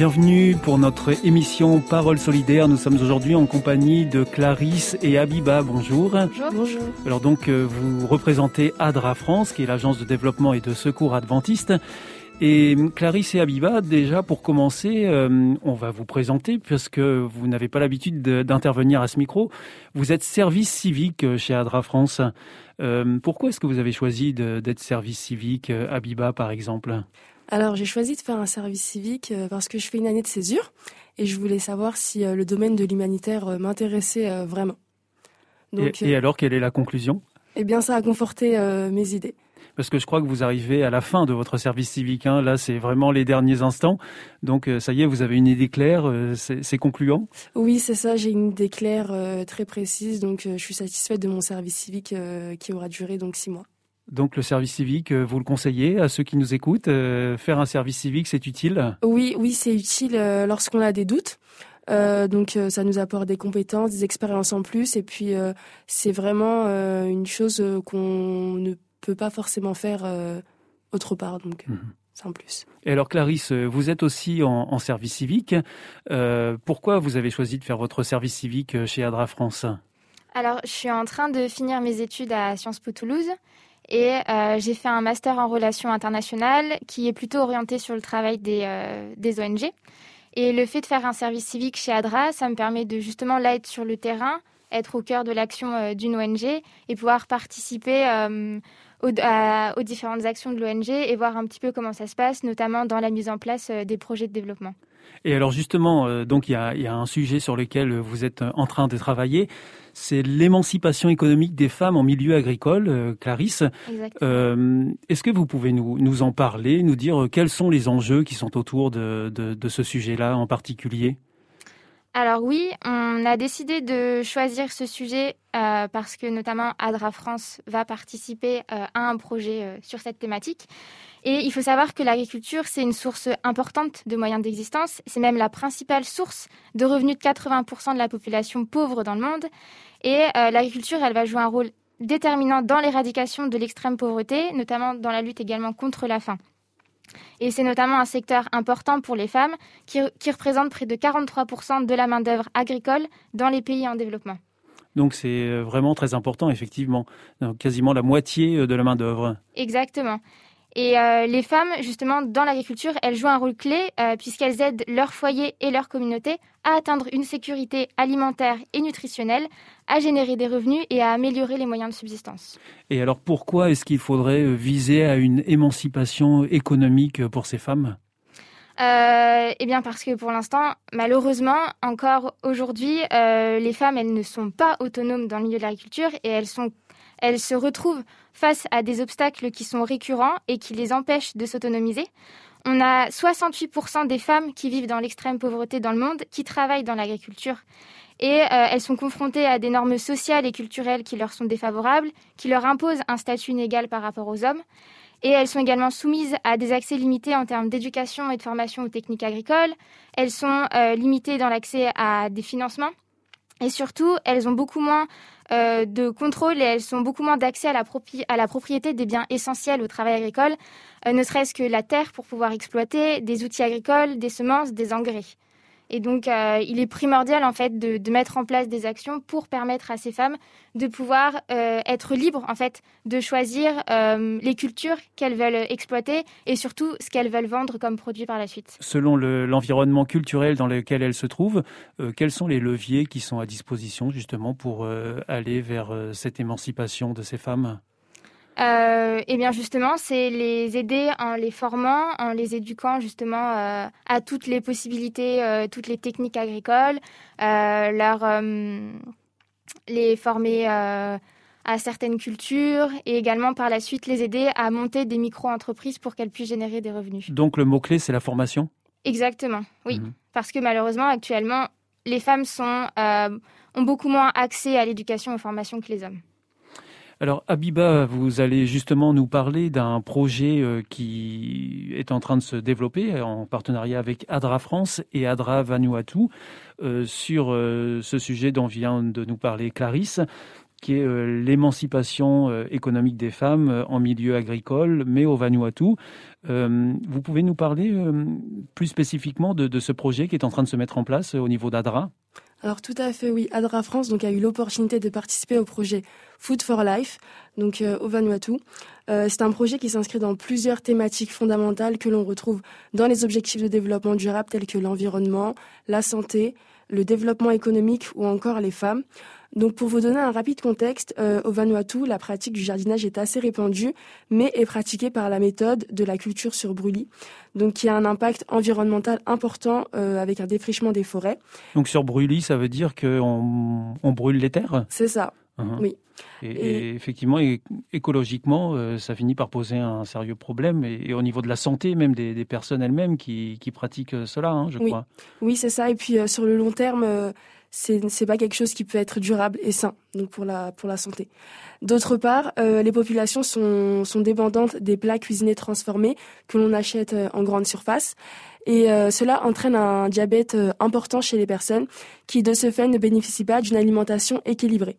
Bienvenue pour notre émission Parole solidaire. Nous sommes aujourd'hui en compagnie de Clarisse et Abiba. Bonjour. Bonjour. Alors donc euh, vous représentez ADRA France, qui est l'agence de développement et de secours adventiste. Et Clarisse et Abiba, déjà pour commencer, euh, on va vous présenter puisque vous n'avez pas l'habitude d'intervenir à ce micro. Vous êtes service civique euh, chez ADRA France. pourquoi est-ce que vous avez choisi d'être service civique, Abiba par exemple? Alors j'ai choisi de faire un service civique euh, parce que je fais une année de césure et je voulais savoir si euh, le domaine de l'humanitaire euh, m'intéressait vraiment. et, alors quelle est la conclusion? Eh bien ça a conforté mes idées. Parce que je crois que vous arrivez à la fin de votre service civique. Hein. Là, c'est vraiment les derniers instants. Donc, ça y est, vous avez une idée claire. c'est concluant? Oui, c'est ça. J'ai une idée claire très précise. Donc, je suis satisfaite de mon service civique qui aura duré donc six mois. Donc le service civique, euh, vous le conseillez à ceux qui nous écoutent euh, Faire un service civique, c'est utile Oui, oui, c'est utile euh, lorsqu'on a des doutes. donc ça nous apporte des compétences, des expériences en plus, et puis c'est vraiment une chose qu'on ne peut pas forcément faire autre part. Donc. Mhm. c'est un plus. Et alors Clarisse, vous êtes aussi en, service civique. pourquoi vous avez choisi de faire votre service civique chez Adra France? Alors, je suis en train de finir mes études à Sciences Po Toulouse et euh, j'ai fait un master en relations internationales qui est plutôt orienté sur le travail des, euh, ONG. Et le fait de faire un service civique chez ADRA, ça me permet de justement là être sur le terrain, être au cœur de l'action euh, d'une ONG et pouvoir participer aux, aux, différentes actions de l'ONG et voir un petit peu comment ça se passe, notamment dans la mise en place des projets de développement. Et alors justement, donc il y a, y a, un sujet sur lequel vous êtes en train de travailler, c'est l'émancipation économique des femmes en milieu agricole, euh, Clarisse. Euh, est-ce que vous pouvez nous, nous, en parler, nous dire euh, quels sont les enjeux qui sont autour de, de, ce sujet-là en particulier? Alors oui, on a décidé de choisir ce sujet parce que notamment Adra France va participer à un projet sur cette thématique. Et il faut savoir que l'agriculture, c'est une source importante de moyens d'existence. C'est même la principale source de revenus de 80% de la population pauvre dans le monde. Et euh, l'agriculture, elle va jouer un rôle déterminant dans l'éradication de l'extrême pauvreté, notamment dans la lutte également contre la faim. Et c'est notamment un secteur important pour les femmes qui, qui représente près de 43% de la main-d'œuvre agricole dans les pays en développement. Donc c'est euh, vraiment très important, effectivement. quasiment la moitié euh, de la main-d'œuvre. Exactement. Et euh, les femmes, justement, dans l'agriculture, elles jouent un rôle clé euh, puisqu'elles aident leur foyer et leur communauté à atteindre une sécurité alimentaire et nutritionnelle, à générer des revenus et à améliorer les moyens de subsistance. Et alors pourquoi est-ce qu'il faudrait euh, viser à une émancipation économique pour ces femmes? Eh bien parce que pour l'instant, malheureusement, encore aujourd'hui, les femmes, elles ne sont pas autonomes dans le milieu de l'agriculture et elles sont elles se retrouvent face à des obstacles qui sont récurrents et qui les empêchent de s'autonomiser. On a 68% des femmes qui vivent dans l'extrême pauvreté dans le monde qui travaillent dans l'agriculture. Et euh, elles sont confrontées à des normes sociales et culturelles qui leur sont défavorables, qui leur imposent un statut inégal par rapport aux hommes. Et elles sont également soumises à des accès limités en termes d'éducation et de formation aux techniques agricoles. Elles sont euh, limitées dans l'accès à des financements. Et surtout, elles ont beaucoup moins euh, de contrôle et elles sont beaucoup moins d'accès à, la propriété des biens essentiels au travail agricole, euh, ne serait-ce que la terre pour pouvoir exploiter, des outils agricoles, des semences, des engrais. Et donc, euh, il est primordial en fait de, mettre en place des actions pour permettre à ces femmes de pouvoir euh, être libres en fait de choisir euh, les cultures qu'elles veulent exploiter et surtout ce qu'elles veulent vendre comme produit par la suite. Selon l'environnement culturel dans lequel elles se trouvent, quels sont les leviers qui sont à disposition justement pour aller vers cette émancipation de ces femmes? Eh bien justement, c'est les aider en les formant, en les éduquant justement euh, à toutes les possibilités, euh, toutes les techniques agricoles, leur les former à certaines cultures et également par la suite les aider à monter des micro-entreprises pour qu'elles puissent générer des revenus. Donc le mot-clé, c'est la formation? Exactement, oui. Mhm. Parce que malheureusement, actuellement, les femmes sont, ont beaucoup moins accès à l'éducation et aux formations que les hommes. Alors Abiba, vous allez justement nous parler d'un projet euh, qui est en train de se développer en partenariat avec ADRA France et ADRA Vanuatu euh, sur euh, ce sujet dont vient de nous parler Clarisse qui est l'émancipation économique des femmes en milieu agricole, mais au Vanuatu. vous pouvez nous parler plus spécifiquement de, ce projet qui est en train de se mettre en place au niveau d'ADRA? Alors tout à fait, oui. Adra France donc a eu l'opportunité de participer au projet Food for Life, donc euh, au Vanuatu. Euh, c'est un projet qui s'inscrit dans plusieurs thématiques fondamentales que l'on retrouve dans les objectifs de développement durable tels que l'environnement, la santé, le développement économique ou encore les femmes. Donc pour vous donner un rapide contexte, euh, au Vanuatu, la pratique du jardinage est assez répandue, mais est pratiquée par la méthode de la culture sur brûlis, donc qui a un impact environnemental important euh, avec un défrichement des forêts. Donc sur brûlis, ça veut dire qu'on on brûle les terres? C'est ça, uh-huh. oui. Et, effectivement, écologiquement, euh, ça finit par poser un sérieux problème, et, au niveau de la santé même des, personnes elles-mêmes qui, pratiquent cela, hein, je crois. Oui, c'est ça. Et puis sur le long terme, c'est c'est pas quelque chose qui peut être durable et sain donc pour la pour la santé. D'autre part, euh, les populations sont sont dépendantes des plats cuisinés transformés que l'on achète euh, en grande surface et euh, cela entraîne un diabète important chez les personnes qui de ce fait ne bénéficient pas d'une alimentation équilibrée.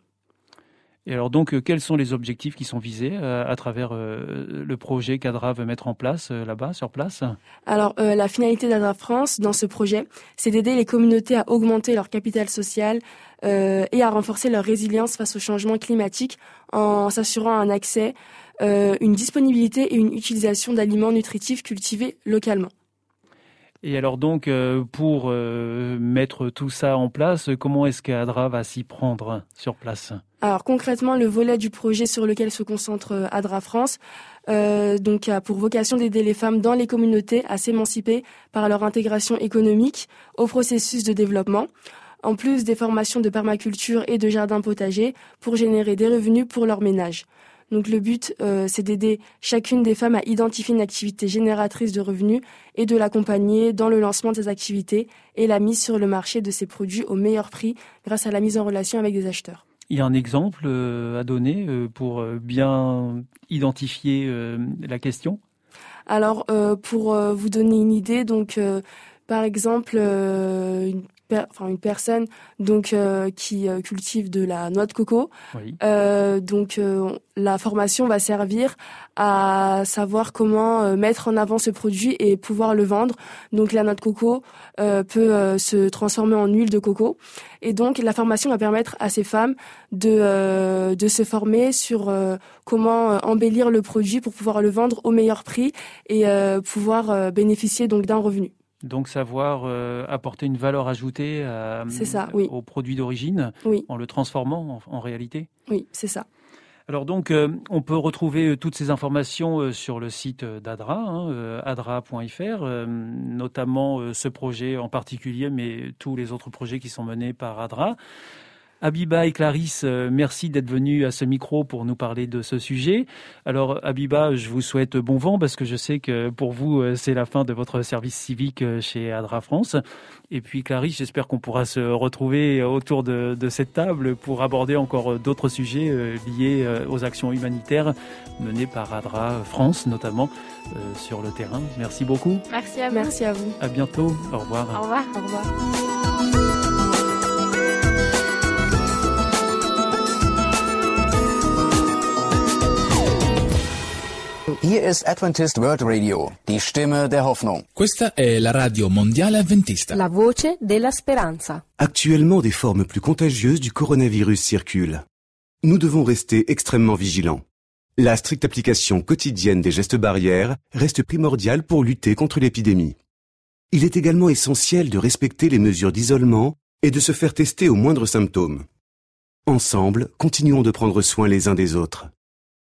Et alors donc, euh, quels sont les objectifs qui sont visés euh, à travers euh, le projet qu'ADRA veut mettre en place là-bas, sur place? Alors, la finalité d'ADRA France dans ce projet, c'est d'aider les communautés à augmenter leur capital social et à renforcer leur résilience face au changement climatique en s'assurant un accès, une disponibilité et une utilisation d'aliments nutritifs cultivés localement. Et alors donc, pour mettre tout ça en place, comment est-ce qu'ADRA va s'y prendre sur place? Alors concrètement, le volet du projet sur lequel se concentre euh, Adra France, euh, donc a pour vocation d'aider les femmes dans les communautés à s'émanciper par leur intégration économique au processus de développement, en plus des formations de permaculture et de jardin potager pour générer des revenus pour leur ménage. Donc le but, euh, c'est d'aider chacune des femmes à identifier une activité génératrice de revenus et de l'accompagner dans le lancement de ces activités et la mise sur le marché de ces produits au meilleur prix grâce à la mise en relation avec des acheteurs. Il y a un exemple euh, à donner euh, pour bien identifier la question? Alors, pour vous donner une idée, donc, par exemple, une enfin une personne donc euh, qui euh, cultive de la noix de coco. Euh, donc la formation va servir à savoir comment mettre en avant ce produit et pouvoir le vendre. Donc la noix de coco peut se transformer en huile de coco et donc la formation va permettre à ces femmes de de se former sur comment embellir le produit pour pouvoir le vendre au meilleur prix et pouvoir bénéficier donc d'un revenu. Donc savoir euh, apporter une valeur ajoutée au produit d'origine en le transformant en, réalité. Oui, c'est ça. Alors donc, euh, on peut retrouver euh, toutes ces informations sur le site d'ADRA, hein, adra.fr, notamment ce projet en particulier, mais tous les autres projets qui sont menés par ADRA. Abiba et Clarisse, euh, merci d'être venus à ce micro pour nous parler de ce sujet. Alors Abiba, je vous souhaite bon vent parce que je sais que pour vous, euh, c'est la fin de votre service civique euh, chez Adra France. Et puis Clarisse, j'espère qu'on pourra se retrouver autour de, cette table pour aborder encore d'autres sujets liés aux actions humanitaires menées par Adra France, notamment sur le terrain. Merci beaucoup. Merci à vous. Merci à vous. À bientôt. Au revoir. Au revoir. Au revoir. Hier ist Adventist World Radio, die Stimme der Hoffnung. Questa è la radio mondiale avventista. La voce della speranza. Actuellement, des formes plus contagieuses du coronavirus circulent. Nous devons rester extrêmement vigilants. La stricte application quotidienne des gestes barrières reste primordiale pour lutter contre l'épidémie. Il est également essentiel de respecter les mesures d'isolement et de se faire tester aux moindres symptômes. Ensemble, continuons de prendre soin les uns des autres.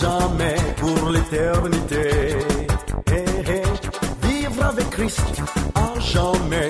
Jamais pour l'éternité. Eh, eh. Vivre avec Christ à jamais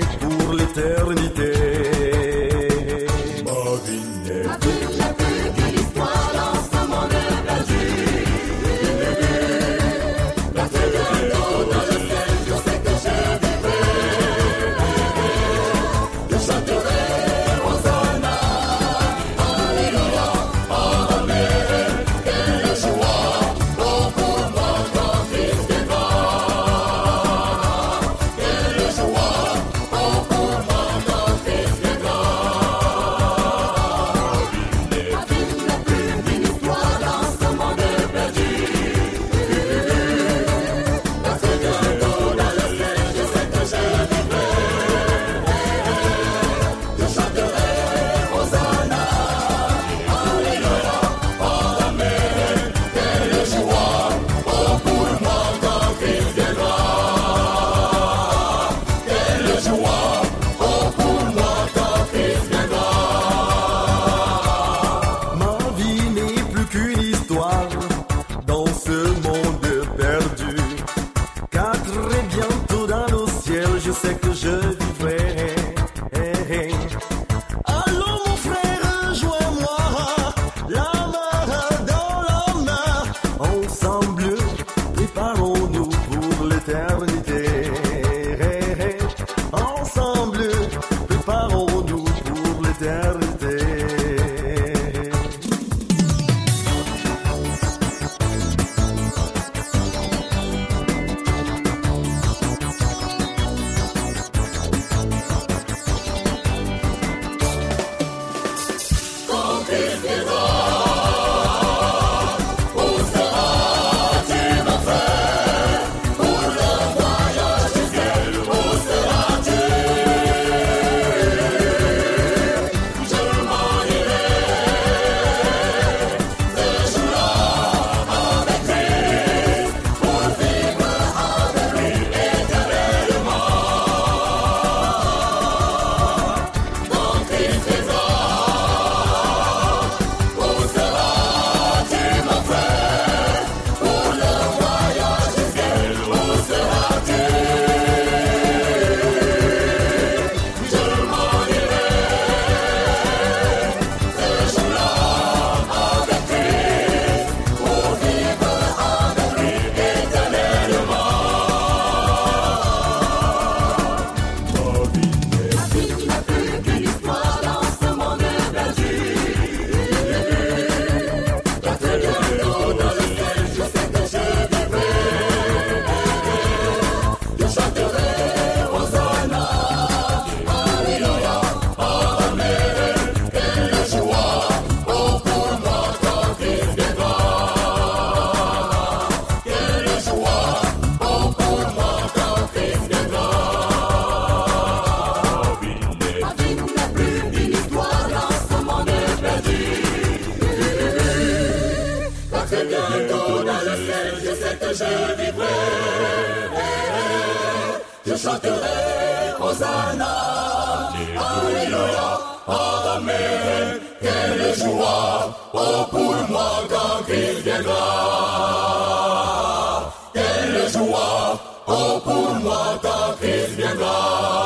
sais que je vivrai. Je chanterai Hosanna, Alléluia, Amen. Quelle joie, oh pour moi quand Christ viendra. Quelle joie, oh pour moi quand Christ viendra.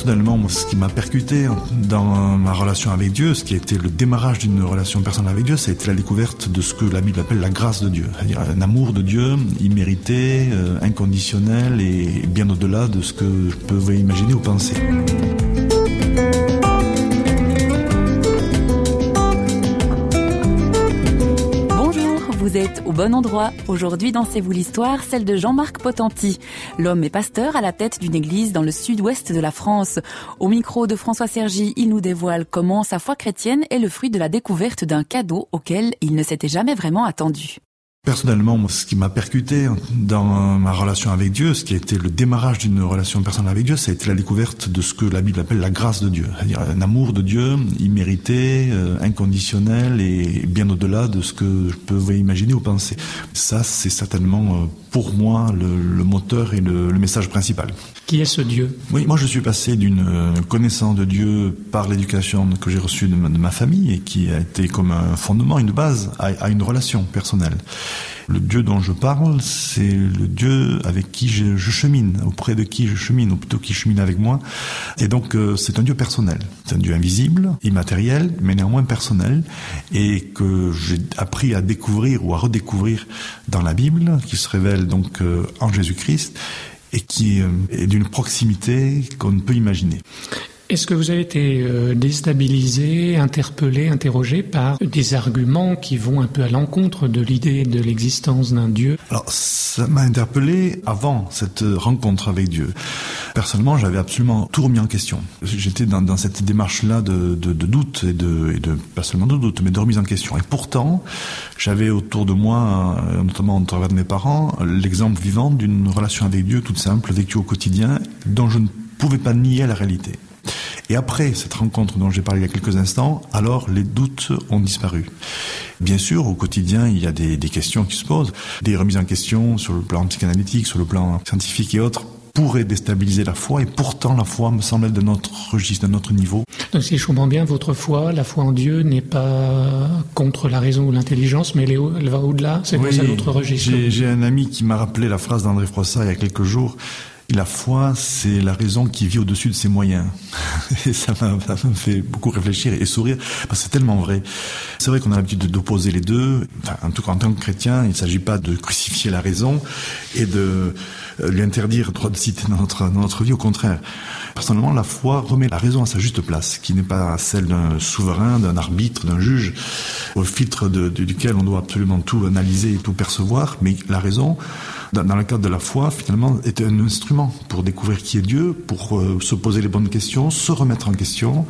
Personnellement, ce qui m'a percuté dans ma relation avec Dieu, ce qui a été le démarrage d'une relation personnelle avec Dieu, ça a été la découverte de ce que la Bible appelle la grâce de Dieu, c'est-à-dire un amour de Dieu immérité, euh, inconditionnel et bien au-delà de ce que je pouvais imaginer ou penser. Vous êtes au bon endroit. Aujourd'hui, dans C'est vous l'histoire, celle de Jean-Marc Potenti. L'homme est pasteur à la tête d'une église dans le sud-ouest de la France. Au micro de François Sergi, il nous dévoile comment sa foi chrétienne est le fruit de la découverte d'un cadeau auquel il ne s'était jamais vraiment attendu. Personnellement, ce qui m'a percuté dans ma relation avec Dieu, ce qui a été le démarrage d'une relation personnelle avec Dieu, ça a été la découverte de ce que la Bible appelle la grâce de Dieu, c'est-à-dire un amour de Dieu immérité, euh, inconditionnel et bien au-delà de ce que je pouvais imaginer ou penser. Ça, c'est certainement euh, pour moi le, moteur et le, message principal. Qui est ce Dieu Oui, moi je suis passé d'une euh, connaissance de Dieu par l'éducation que j'ai reçue de, ma, famille et qui a été comme un fondement, une base à, une relation personnelle. Le Dieu dont je parle, c'est le Dieu avec qui je, je, chemine, auprès de qui je chemine, ou plutôt qui chemine avec moi. Et donc euh, c'est un Dieu personnel. C'est un Dieu invisible, immatériel, mais néanmoins personnel, et que j'ai appris à découvrir ou à redécouvrir dans la Bible, qui se révèle donc euh, en Jésus-Christ, et qui euh, est d'une proximité qu'on ne peut imaginer. Est-ce que vous avez été euh, déstabilisé, interpellé, interrogé par des arguments qui vont un peu à l'encontre de l'idée de l'existence d'un Dieu? Alors, ça m'a interpellé avant cette rencontre avec Dieu. Personnellement, j'avais absolument tout remis en question. J'étais dans, cette démarche-là de, doute et de, pas seulement de doute, mais de remise en question. Et pourtant, j'avais autour de moi, euh, notamment au travers de mes parents, l'exemple vivant d'une relation avec Dieu toute simple, vécue au quotidien, dont je ne pouvais pas nier la réalité. Et après cette rencontre dont j'ai parlé il y a quelques instants, alors les doutes ont disparu. Bien sûr, au quotidien, il y a des, des questions qui se posent, des remises en question sur le plan psychanalytique, sur le plan scientifique et autres pourrait déstabiliser la foi et pourtant la foi me semble être de notre registre, de notre niveau. Donc si je comprends bien, votre foi, la foi en Dieu n'est pas contre la raison ou l'intelligence, mais elle, est, elle va au-delà, c'est oui, dans autre registre. J'ai un ami qui m'a rappelé la phrase d'André Froissart il y a quelques jours. La foi, c'est la raison qui vit au-dessus de ses moyens. Et ça m'a fait beaucoup réfléchir et sourire, parce que c'est tellement vrai. C'est vrai qu'on a l'habitude d'opposer les deux. En tout cas, en tant que chrétien, il ne s'agit pas de crucifier la raison et de lui interdire le droit de citer dans notre, dans notre vie, au contraire. Personnellement, la foi remet la raison à sa juste place, qui n'est pas celle d'un souverain, d'un arbitre, d'un juge, au filtre duquel on doit absolument tout analyser et tout percevoir, mais la raison, dans, le cadre de la foi, finalement, est un instrument pour découvrir qui est Dieu, pour euh, se poser les bonnes questions, se remettre en question,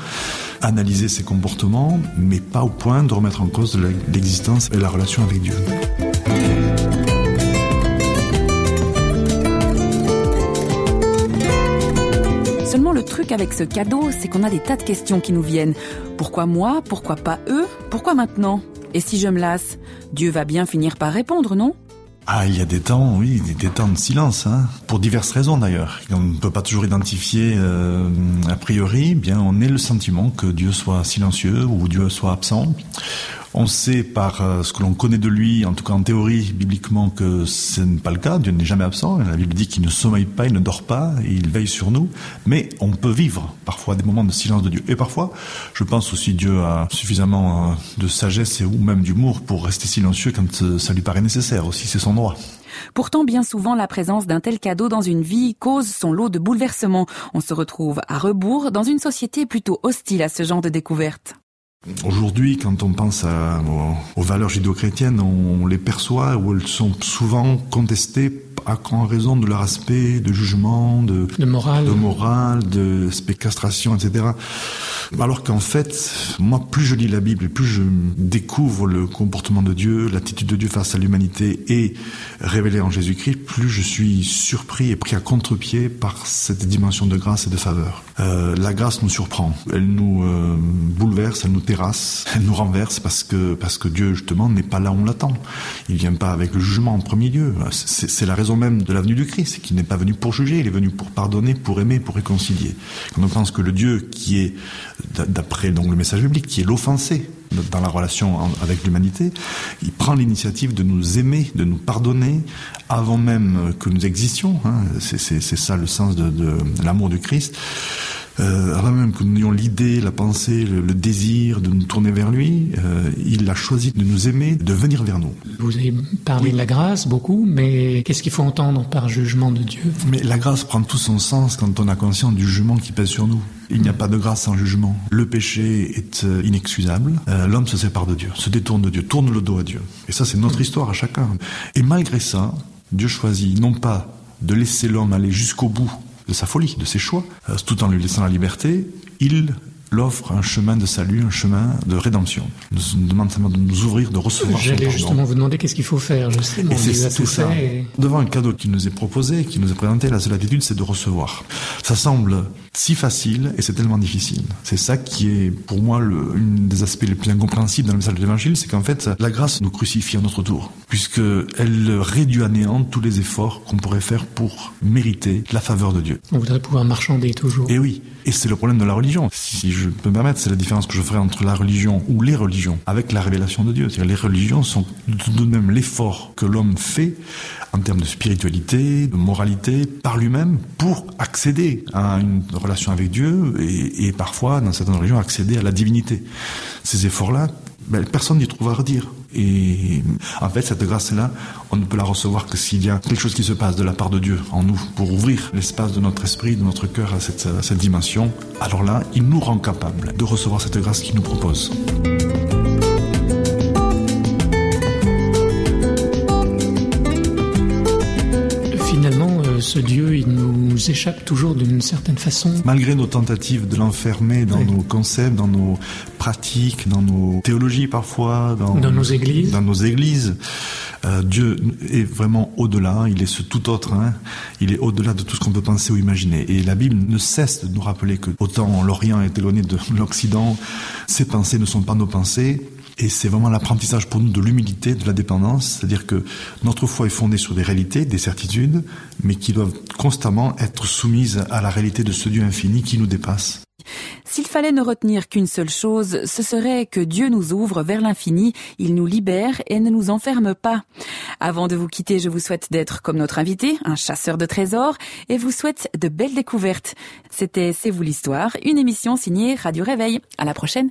analyser ses comportements, mais pas au point de remettre en cause l'existence et la relation avec Dieu. Seulement le truc avec ce cadeau, c'est qu'on a des tas de questions qui nous viennent. Pourquoi moi? Pourquoi pas eux? Pourquoi maintenant? Et si je me lasse? Dieu va bien finir par répondre, non? Ah, il y a des temps, oui, des temps de silence, hein, pour diverses raisons d'ailleurs. On ne peut pas toujours identifier euh, a priori, bien on ait le sentiment que Dieu soit silencieux ou Dieu soit absent. On sait par euh, ce que l'on connaît de lui, en tout cas en théorie, bibliquement, que ce n'est pas le cas. Dieu n'est jamais absent. La Bible dit qu'il ne sommeille pas, il ne dort pas, il veille sur nous. Mais on peut vivre parfois des moments de silence de Dieu. Et parfois, je pense aussi Dieu a suffisamment euh, de sagesse et ou même d'humour pour rester silencieux quand euh, ça lui paraît nécessaire. Aussi, c'est son droit. Pourtant, bien souvent, la présence d'un tel cadeau dans une vie cause son lot de bouleversements. On se retrouve à rebours dans une société plutôt hostile à ce genre de découverte. Aujourd'hui, quand on pense aux, valeurs judéo-chrétiennes, on les perçoit ou elles sont souvent contestées en raison de leur aspect de jugement, de, de morale, de, morale, de castration, etc. Alors qu'en fait, moi, plus je lis la Bible et plus je découvre le comportement de Dieu, l'attitude de Dieu face à l'humanité et révélé en Jésus-Christ, plus je suis surpris et pris à contre-pied par cette dimension de grâce et de faveur. Euh, la grâce nous surprend, elle nous euh, bouleverse, elle nous terrasse, elle nous renverse parce que parce que Dieu justement n'est pas là où on l'attend. Il vient pas avec le jugement en premier lieu. C'est la raison même de la venue du Christ, qu'il n'est pas venu pour juger, il est venu pour pardonner, pour aimer, pour réconcilier. Quand on pense que le Dieu qui est, d'après donc le message biblique, qui est l'offensé dans la relation avec l'humanité, il prend l'initiative de nous aimer, de nous pardonner avant même que nous existions. Hein. C'est ça le sens de l'amour du Christ euh, avant même que nous ayons l'idée, la pensée, le, le, désir de nous tourner vers lui, euh, il a choisi de nous aimer, de venir vers nous. Vous avez parlé oui. de la grâce beaucoup, mais qu'est-ce qu'il faut entendre par jugement de Dieu? Mais la grâce prend tout son sens quand on a conscience du jugement qui pèse sur nous. Il n'y a pas de grâce sans jugement. Le péché est euh, inexcusable. Euh, L'homme se sépare de Dieu, se détourne de Dieu, tourne le dos à Dieu. Et ça, c'est notre histoire à chacun. Et malgré ça, Dieu choisit non pas de laisser l'homme aller jusqu'au bout de sa folie, de ses choix, euh, tout en lui laissant la liberté, il l'offre un chemin de salut, un chemin de rédemption. Nous, nous demande simplement de nous ouvrir, de recevoir J'allais justement vous demander qu'est-ce qu'il faut faire. Je sais, et c'est tout ça. Et... Devant un cadeau qui nous est proposé, qui nous est présenté, la seule attitude, c'est de recevoir. Ça semble si facile et c'est tellement difficile. C'est ça qui est, pour moi, le, une des aspects les plus incompréhensibles dans le message de l'Évangile, c'est qu'en fait, la grâce nous crucifie à notre tour, puisque elle réduit à néant tous les efforts qu'on pourrait faire pour mériter la faveur de Dieu. On voudrait pouvoir marchander toujours. Et oui, et c'est le problème de la religion. Si je peux me permettre, c'est la différence que je ferai entre la religion ou les religions avec la révélation de Dieu. C'est-à-dire les religions sont tout de même l'effort que l'homme fait en termes de spiritualité, de moralité, par lui-même, pour accéder à une relation avec Dieu et, parfois, dans certaines religions, accéder à la divinité. Ces efforts-là, ben, personne n'y trouve à redire. Et en fait, cette grâce-là, on ne peut la recevoir que s'il y a quelque chose qui se passe de la part de Dieu en nous pour ouvrir l'espace de notre esprit, de notre cœur à cette, à cette dimension. Alors là, il nous rend capables de recevoir cette grâce qu'il nous propose. Ce Dieu, il nous échappe toujours d'une certaine façon. Malgré nos tentatives de l'enfermer dans oui. nos concepts, dans nos pratiques, dans nos théologies parfois, dans, dans nos églises, dans nos églises, euh, Dieu est vraiment au-delà. Il est ce tout autre. Hein. Il est au-delà de tout ce qu'on peut penser ou imaginer. Et la Bible ne cesse de nous rappeler que autant l'Orient est éloigné de l'Occident, ses pensées ne sont pas nos pensées. Et c'est vraiment l'apprentissage pour nous de l'humilité, de la dépendance, c'est-à-dire que notre foi est fondée sur des réalités, des certitudes, mais qui doivent constamment être soumises à la réalité de ce Dieu infini qui nous dépasse. S'il fallait ne retenir qu'une seule chose, ce serait que Dieu nous ouvre vers l'infini, il nous libère et ne nous enferme pas. Avant de vous quitter, je vous souhaite d'être comme notre invité, un chasseur de trésors, et vous souhaite de belles découvertes. C'était C'est vous l'histoire, une émission signée Radio Réveil. À la prochaine.